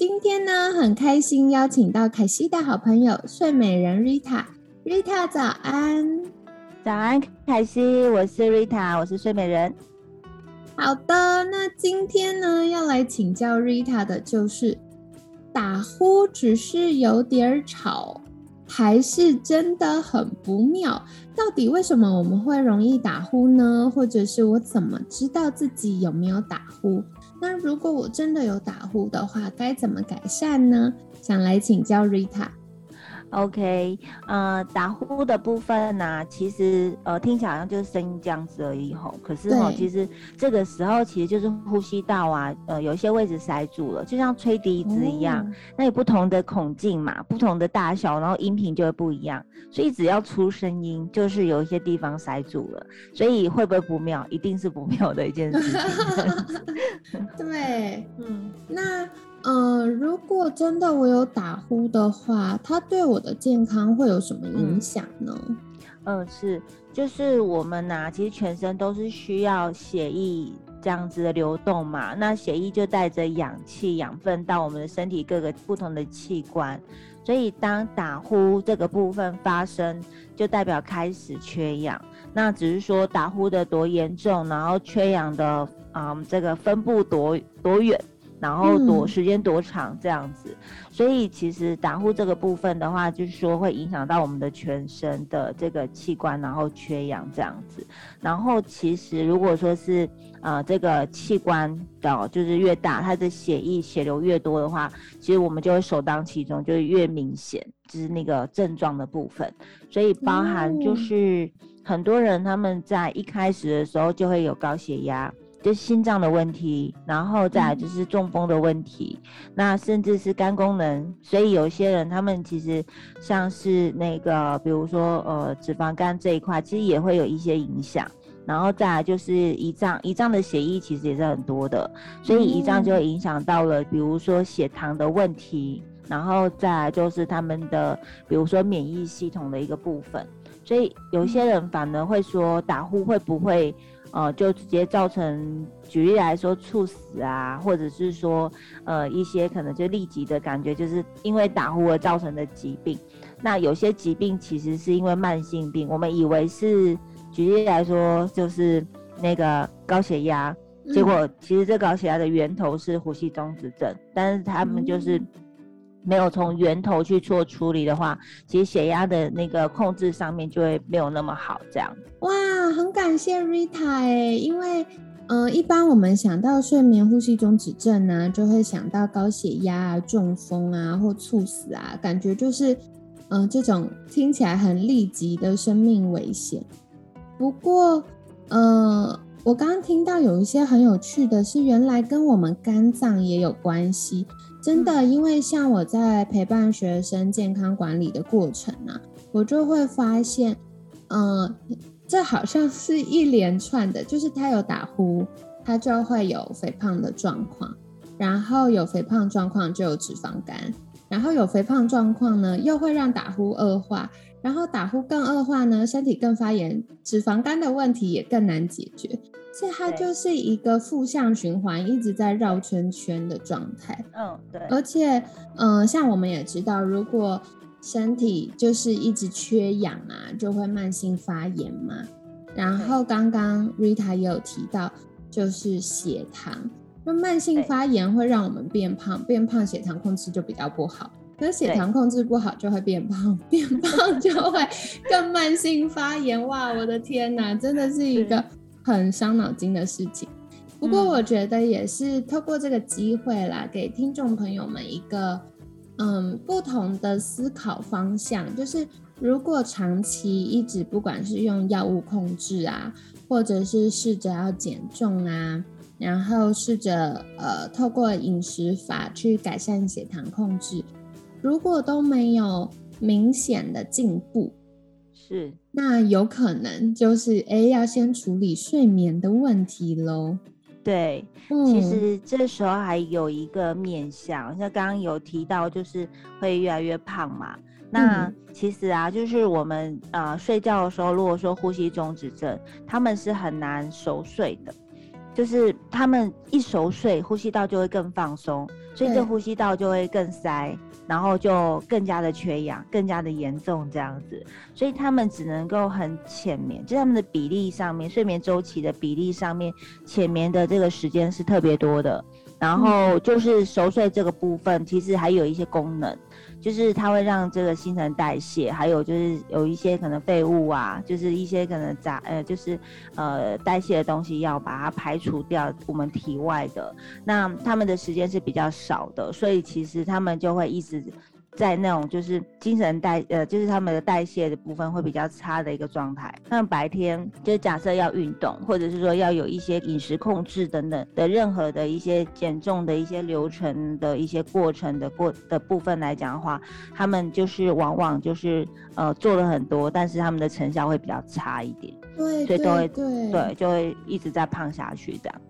今天呢，很开心邀请到凯西的好朋友睡美人 Rita。Rita 早安，早安，凯西，我是 Rita，我是睡美人。好的，那今天呢，要来请教 Rita 的就是打呼只是有点吵，还是真的很不妙？到底为什么我们会容易打呼呢？或者是我怎么知道自己有没有打呼？那如果我真的有打呼的话，该怎么改善呢？想来请教 Rita。OK，呃，打呼的部分呢，其实呃听起来好像就是声音这样子而已吼。可是吼，其实这个时候其实就是呼吸道啊，呃，有一些位置塞住了，就像吹笛子一样。那有不同的孔径嘛，不同的大小，然后音频就会不一样。所以只要出声音，就是有一些地方塞住了。所以会不会不妙？一定是不妙的一件事情。对，嗯，那。嗯，如果真的我有打呼的话，它对我的健康会有什么影响呢？嗯，是，就是我们呐，其实全身都是需要血液这样子的流动嘛。那血液就带着氧气、养分到我们的身体各个不同的器官，所以当打呼这个部分发生，就代表开始缺氧。那只是说打呼的多严重，然后缺氧的啊，这个分布多多远。然后多时间多长这样子，所以其实打呼这个部分的话，就是说会影响到我们的全身的这个器官，然后缺氧这样子。然后其实如果说是呃这个器官的，就是越大，它的血液血流越多的话，其实我们就会首当其冲，就是越明显，就是那个症状的部分。所以包含就是很多人他们在一开始的时候就会有高血压。就心脏的问题，然后再来就是中风的问题，那甚至是肝功能，所以有些人他们其实像是那个，比如说呃脂肪肝这一块，其实也会有一些影响。然后再来就是胰脏，胰脏的血液其实也是很多的，所以胰脏就会影响到了，比如说血糖的问题，然后再来就是他们的，比如说免疫系统的一个部分。所以有些人反而会说打呼会不会？呃，就直接造成，举例来说，猝死啊，或者是说，呃，一些可能就立即的感觉，就是因为打呼而造成的疾病。那有些疾病其实是因为慢性病，我们以为是，举例来说，就是那个高血压，结果其实这高血压的源头是呼吸中止症，但是他们就是。没有从源头去做处理的话，其实血压的那个控制上面就会没有那么好。这样哇，很感谢 Rita，因为嗯，一般我们想到睡眠呼吸中止症呢，就会想到高血压啊、中风啊或猝死啊，感觉就是嗯这种听起来很立即的生命危险。不过嗯，我刚刚听到有一些很有趣的是，原来跟我们肝脏也有关系。真的，因为像我在陪伴学生健康管理的过程啊，我就会发现，嗯，这好像是一连串的，就是他有打呼，他就会有肥胖的状况，然后有肥胖状况就有脂肪肝，然后有肥胖状况呢，又会让打呼恶化，然后打呼更恶化呢，身体更发炎，脂肪肝的问题也更难解决。所以它就是一个负向循环，一直在绕圈圈的状态。嗯，对。而且，嗯，像我们也知道，如果身体就是一直缺氧啊，就会慢性发炎嘛。然后刚刚 Rita 也有提到，就是血糖，那慢性发炎会让我们变胖，变胖血糖控制就比较不好。可血糖控制不好就会变胖，变胖就会 更慢性发炎。哇，我的天哪，真的是一个。很伤脑筋的事情，不过我觉得也是透过这个机会啦，给听众朋友们一个嗯不同的思考方向，就是如果长期一直不管是用药物控制啊，或者是试着要减重啊，然后试着呃透过饮食法去改善血糖控制，如果都没有明显的进步，是，那有可能就是哎，要先处理睡眠的问题喽。对，其实这时候还有一个面向，像刚刚有提到，就是会越来越胖嘛。那其实啊，就是我们呃睡觉的时候，如果说呼吸中止症，他们是很难熟睡的，就是他们一熟睡，呼吸道就会更放松，所以这呼吸道就会更塞。然后就更加的缺氧，更加的严重这样子，所以他们只能够很浅眠，就他们的比例上面，睡眠周期的比例上面，浅眠的这个时间是特别多的。然后就是熟睡这个部分，其实还有一些功能。就是它会让这个新陈代谢，还有就是有一些可能废物啊，就是一些可能杂呃，就是呃代谢的东西要把它排除掉，我们体外的。那他们的时间是比较少的，所以其实他们就会一直。在那种就是精神代呃，就是他们的代谢的部分会比较差的一个状态。那白天就假设要运动，或者是说要有一些饮食控制等等的任何的一些减重的一些流程的一些过程的过的部分来讲的话，他们就是往往就是呃做了很多，但是他们的成效会比较差一点。对，所以都会对对，就会一直在胖下去这样。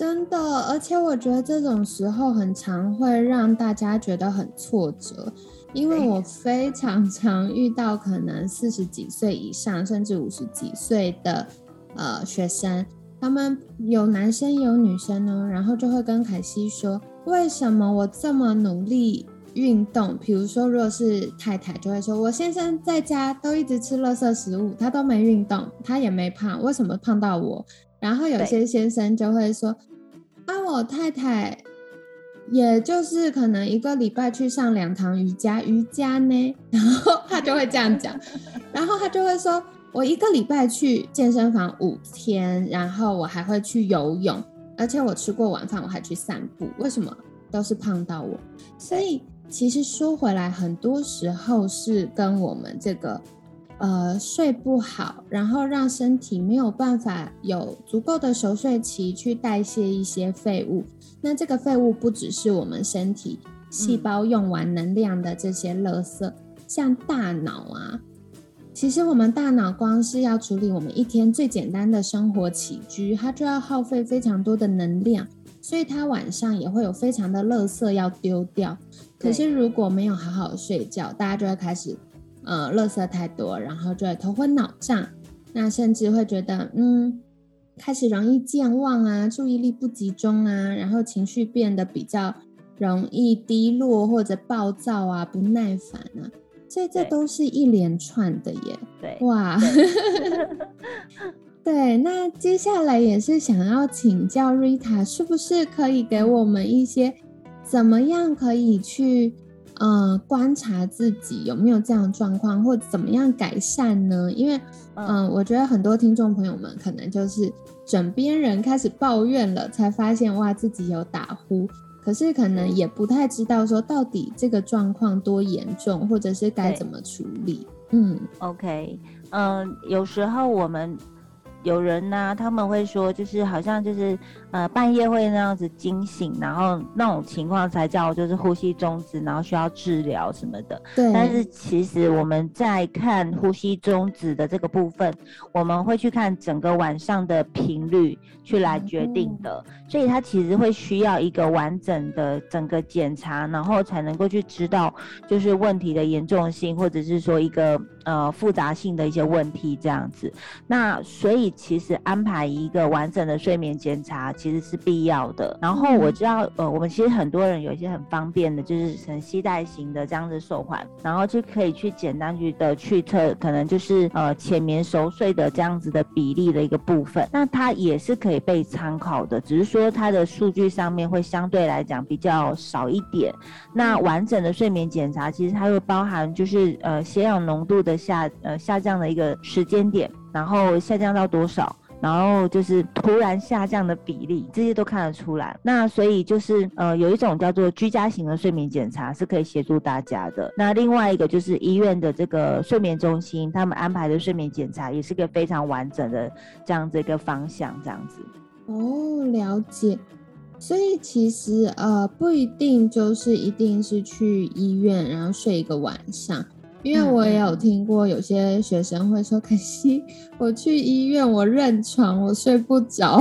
真的，而且我觉得这种时候很常会让大家觉得很挫折，因为我非常 常遇到可能四十几岁以上，甚至五十几岁的呃学生，他们有男生有女生呢，然后就会跟凯西说，为什么我这么努力运动？比如说，如果是太太就会说，我先生在家都一直吃垃圾食物，他都没运动，他也没胖，为什么胖到我？然后有些先生就会说：“啊，我太太，也就是可能一个礼拜去上两堂瑜伽，瑜伽呢。”然后他就会这样讲，然后他就会说：“我一个礼拜去健身房五天，然后我还会去游泳，而且我吃过晚饭，我还去散步。为什么都是胖到我？所以其实说回来，很多时候是跟我们这个。”呃，睡不好，然后让身体没有办法有足够的熟睡期去代谢一些废物。那这个废物不只是我们身体细胞用完能量的这些垃圾，像大脑啊，其实我们大脑光是要处理我们一天最简单的生活起居，它就要耗费非常多的能量，所以它晚上也会有非常的垃圾要丢掉。可是如果没有好好睡觉，大家就会开始。呃，垃圾太多，然后就会头昏脑胀，那甚至会觉得，嗯，开始容易健忘啊，注意力不集中啊，然后情绪变得比较容易低落或者暴躁啊，不耐烦啊，所以这都是一连串的耶。对，哇，对，那接下来也是想要请教 Rita，是不是可以给我们一些怎么样可以去？嗯，观察自己有没有这样状况，或怎么样改善呢？因为，嗯，我觉得很多听众朋友们可能就是枕边人开始抱怨了，才发现哇自己有打呼，可是可能也不太知道说到底这个状况多严重，或者是该怎么处理。嗯，OK，嗯，有时候我们。有人呢，他们会说，就是好像就是呃半夜会那样子惊醒，然后那种情况才叫就是呼吸中止，然后需要治疗什么的。对。但是其实我们在看呼吸中止的这个部分，我们会去看整个晚上的频率去来决定的，所以它其实会需要一个完整的整个检查，然后才能够去知道就是问题的严重性，或者是说一个呃复杂性的一些问题这样子。那所以。其实安排一个完整的睡眠检查其实是必要的。然后我知道，呃，我们其实很多人有一些很方便的，就是成系带型的这样子手环，然后就可以去简单去的去测，可能就是呃浅眠熟睡的这样子的比例的一个部分。那它也是可以被参考的，只是说它的数据上面会相对来讲比较少一点。那完整的睡眠检查其实它会包含就是呃血氧浓度的下呃下降的一个时间点。然后下降到多少？然后就是突然下降的比例，这些都看得出来。那所以就是呃，有一种叫做居家型的睡眠检查是可以协助大家的。那另外一个就是医院的这个睡眠中心，他们安排的睡眠检查也是个非常完整的这样子一个方向，这样子。哦，了解。所以其实呃，不一定就是一定是去医院然后睡一个晚上。因为我也有听过有些学生会说：“ 可惜我去医院，我认床，我睡不着。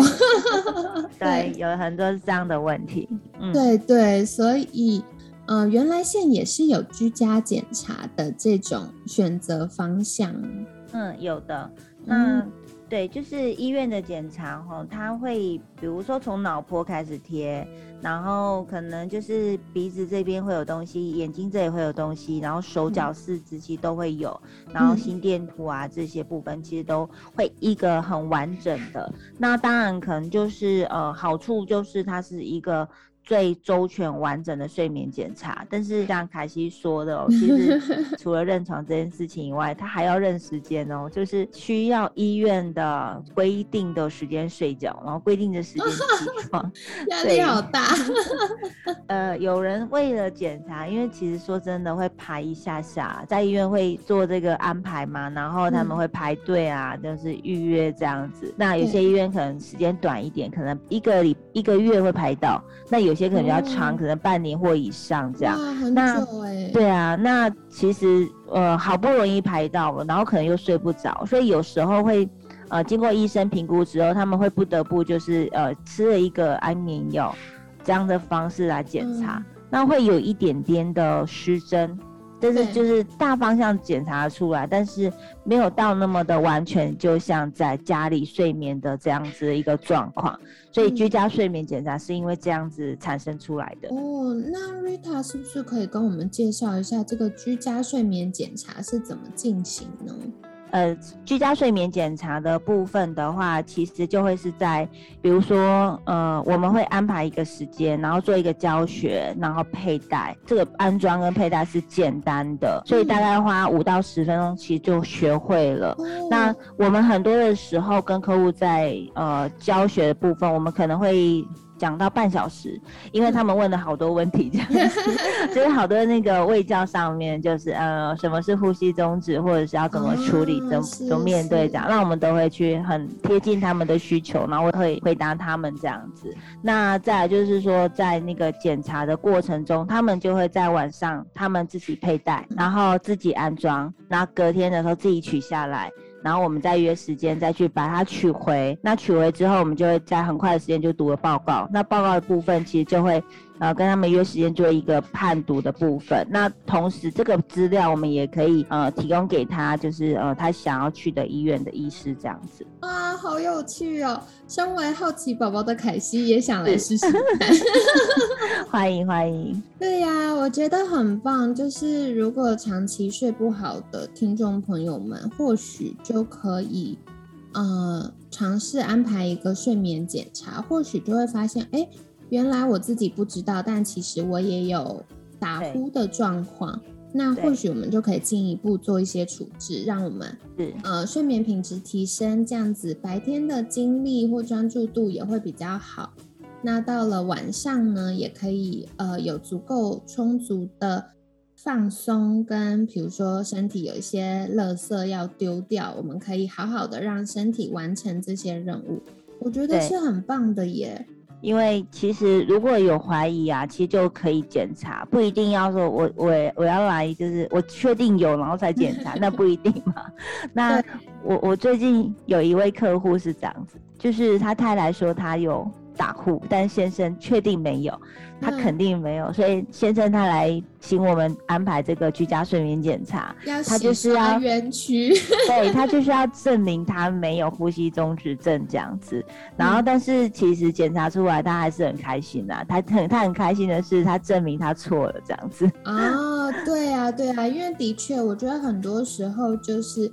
对，有很多是这样的问题。嗯，对对，所以，呃，原来现也是有居家检查的这种选择方向。嗯，有的。那对，就是医院的检查哈，他会比如说从脑波开始贴，然后可能就是鼻子这边会有东西，眼睛这里会有东西，然后手脚四肢其实都会有，然后心电图啊这些部分其实都会一个很完整的。那当然可能就是呃好处就是它是一个。最周全完整的睡眠检查，但是像凯西说的哦，其实 除了认床这件事情以外，他还要认时间哦，就是需要医院的规定的时间睡觉，然后规定的时间起床，压力好大。呃，有人为了检查，因为其实说真的会排一下下，在医院会做这个安排嘛，然后他们会排队啊，就是预约这样子。那有些医院可能时间短一点，可能一个礼一个月会排到，那有。些可能比较长，可能半年或以上这样。那对啊，那其实呃好不容易排到了，然后可能又睡不着，所以有时候会呃经过医生评估之后，他们会不得不就是呃吃了一个安眠药这样的方式来检查，那会有一点点的失真。但是就是大方向检查出来，但是没有到那么的完全，就像在家里睡眠的这样子的一个状况，所以居家睡眠检查是因为这样子产生出来的。哦，那 Rita 是不是可以跟我们介绍一下这个居家睡眠检查是怎么进行呢？呃，居家睡眠检查的部分的话，其实就会是在，比如说，呃，我们会安排一个时间，然后做一个教学，然后佩戴这个安装跟佩戴是简单的，所以大概花五到十分钟，其实就学会了。那我们很多的时候跟客户在呃教学的部分，我们可能会。讲到半小时，因为他们问了好多问题，这样子，就是好多那个卫教上面，就是呃，什么是呼吸终止，或者是要怎么处理，怎怎么面对这样，那我们都会去很贴近他们的需求，然后会回答他们这样子。那再来就是说，在那个检查的过程中，他们就会在晚上他们自己佩戴，然后自己安装，然后隔天的时候自己取下来。然后我们再约时间再去把它取回。那取回之后，我们就会在很快的时间就读了报告。那报告的部分其实就会。呃，跟他们约时间做一个判读的部分。那同时，这个资料我们也可以呃提供给他，就是呃他想要去的医院的医师这样子。啊，好有趣哦！身为好奇宝宝的凯西也想来试试。欢迎欢迎。对呀，我觉得很棒。就是如果长期睡不好的听众朋友们，或许就可以呃尝试安排一个睡眠检查，或许就会发现，哎。原来我自己不知道，但其实我也有打呼的状况。那或许我们就可以进一步做一些处置，让我们呃睡眠品质提升，这样子白天的精力或专注度也会比较好。那到了晚上呢，也可以呃有足够充足的放松，跟比如说身体有一些垃圾要丢掉，我们可以好好的让身体完成这些任务。我觉得是很棒的耶。因为其实如果有怀疑啊，其实就可以检查，不一定要说我我我要来，就是我确定有然后才检查，那不一定嘛。那我我最近有一位客户是这样子，就是他太太说他有。打呼，但先生确定没有，他肯定没有，所以先生他来请我们安排这个居家睡眠检查，他就是要 对他就是要证明他没有呼吸中止症这样子。然后，但是其实检查出来，他还是很开心啊。他很他很开心的是，他证明他错了这样子。哦，对啊，对啊，因为的确，我觉得很多时候就是，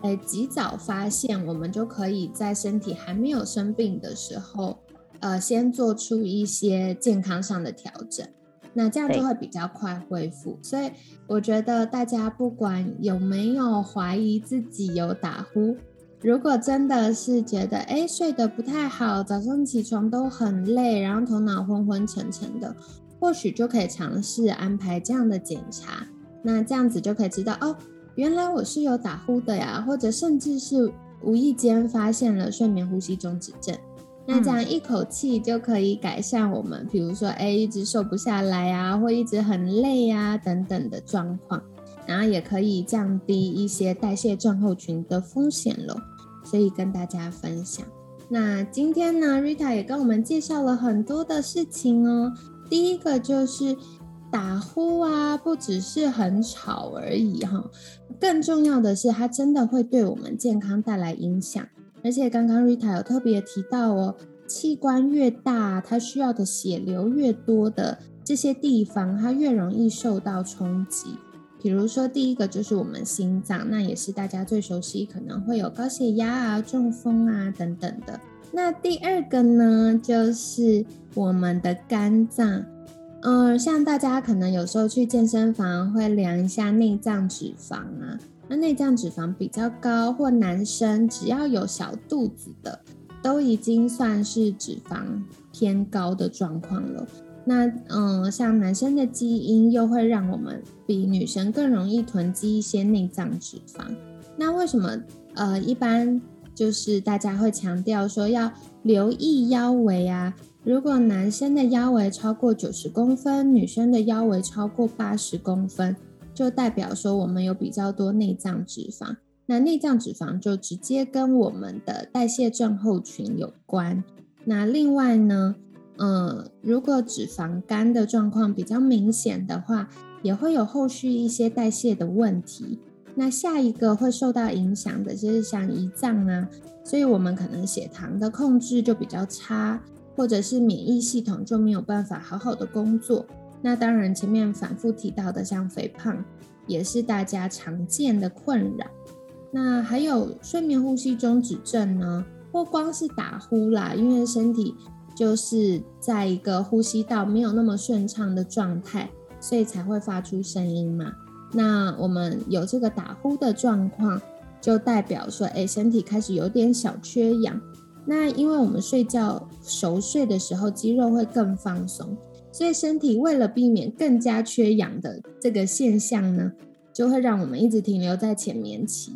哎，及早发现，我们就可以在身体还没有生病的时候。呃，先做出一些健康上的调整，那这样就会比较快恢复。所以我觉得大家不管有没有怀疑自己有打呼，如果真的是觉得哎睡得不太好，早上起床都很累，然后头脑昏昏沉沉的，或许就可以尝试安排这样的检查。那这样子就可以知道哦，原来我是有打呼的呀，或者甚至是无意间发现了睡眠呼吸中止症。那这样一口气就可以改善我们，比如说，哎，一直瘦不下来啊，或一直很累啊等等的状况。然后也可以降低一些代谢症候群的风险了，所以跟大家分享。那今天呢，Rita 也跟我们介绍了很多的事情哦。第一个就是打呼啊，不只是很吵而已哈，更重要的是它真的会对我们健康带来影响。而且刚刚 Rita 有特别提到哦，器官越大，它需要的血流越多的这些地方，它越容易受到冲击。比如说，第一个就是我们心脏，那也是大家最熟悉，可能会有高血压啊、中风啊等等的。那第二个呢，就是我们的肝脏。嗯，像大家可能有时候去健身房会量一下内脏脂肪啊，那内脏脂肪比较高，或男生只要有小肚子的，都已经算是脂肪偏高的状况了。那嗯，像男生的基因又会让我们比女生更容易囤积一些内脏脂肪。那为什么呃一般就是大家会强调说要留意腰围啊？如果男生的腰围超过九十公分，女生的腰围超过八十公分，就代表说我们有比较多内脏脂肪。那内脏脂肪就直接跟我们的代谢症候群有关。那另外呢？嗯，如果脂肪肝的状况比较明显的话，也会有后续一些代谢的问题。那下一个会受到影响的就是像胰脏啊，所以我们可能血糖的控制就比较差，或者是免疫系统就没有办法好好的工作。那当然前面反复提到的像肥胖，也是大家常见的困扰。那还有睡眠呼吸中止症呢，不光是打呼啦，因为身体。就是在一个呼吸道没有那么顺畅的状态，所以才会发出声音嘛。那我们有这个打呼的状况，就代表说，哎，身体开始有点小缺氧。那因为我们睡觉熟睡的时候，肌肉会更放松，所以身体为了避免更加缺氧的这个现象呢，就会让我们一直停留在浅眠期。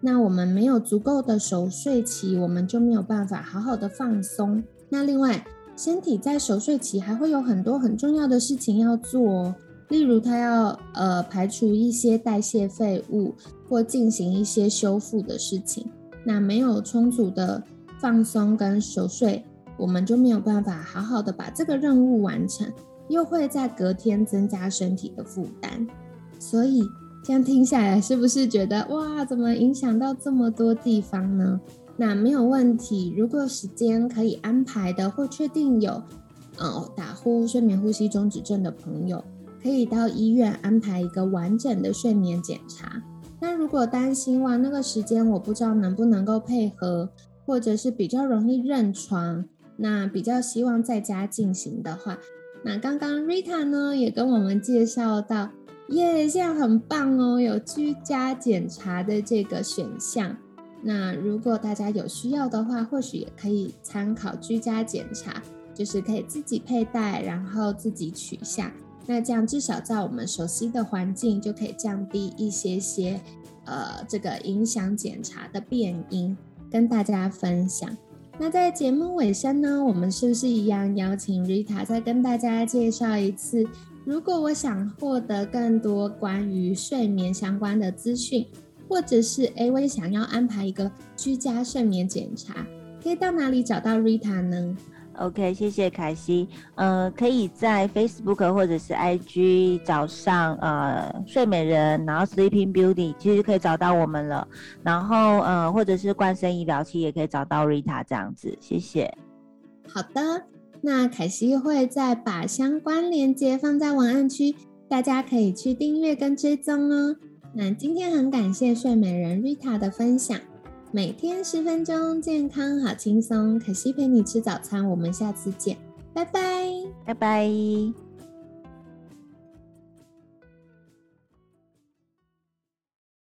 那我们没有足够的熟睡期，我们就没有办法好好的放松。那另外，身体在熟睡期还会有很多很重要的事情要做哦，例如它要呃排除一些代谢废物或进行一些修复的事情。那没有充足的放松跟熟睡，我们就没有办法好好的把这个任务完成，又会在隔天增加身体的负担。所以这样听下来，是不是觉得哇，怎么影响到这么多地方呢？那没有问题。如果时间可以安排的，或确定有，呃，打呼、睡眠呼吸中止症的朋友，可以到医院安排一个完整的睡眠检查。那如果担心哇，那个时间我不知道能不能够配合，或者是比较容易认床，那比较希望在家进行的话，那刚刚 Rita 呢也跟我们介绍到，耶，现在很棒哦，有居家检查的这个选项。那如果大家有需要的话，或许也可以参考居家检查，就是可以自己佩戴，然后自己取下。那这样至少在我们熟悉的环境，就可以降低一些些，呃，这个影响检查的变因，跟大家分享。那在节目尾声呢，我们是不是一样邀请 Rita 再跟大家介绍一次？如果我想获得更多关于睡眠相关的资讯。或者是 A V 想要安排一个居家睡眠检查，可以到哪里找到 Rita 呢？OK，谢谢凯西。呃，可以在 Facebook 或者是 IG 找上呃睡美人，然后 Sleeping Beauty，其实可以找到我们了。然后呃，或者是冠生医疗器也可以找到 Rita 这样子。谢谢。好的，那凯西会再把相关链接放在文案区，大家可以去订阅跟追踪哦。那今天很感谢睡美人 Rita 的分享，每天十分钟，健康好轻松。可惜陪你吃早餐，我们下次见，拜拜，拜拜。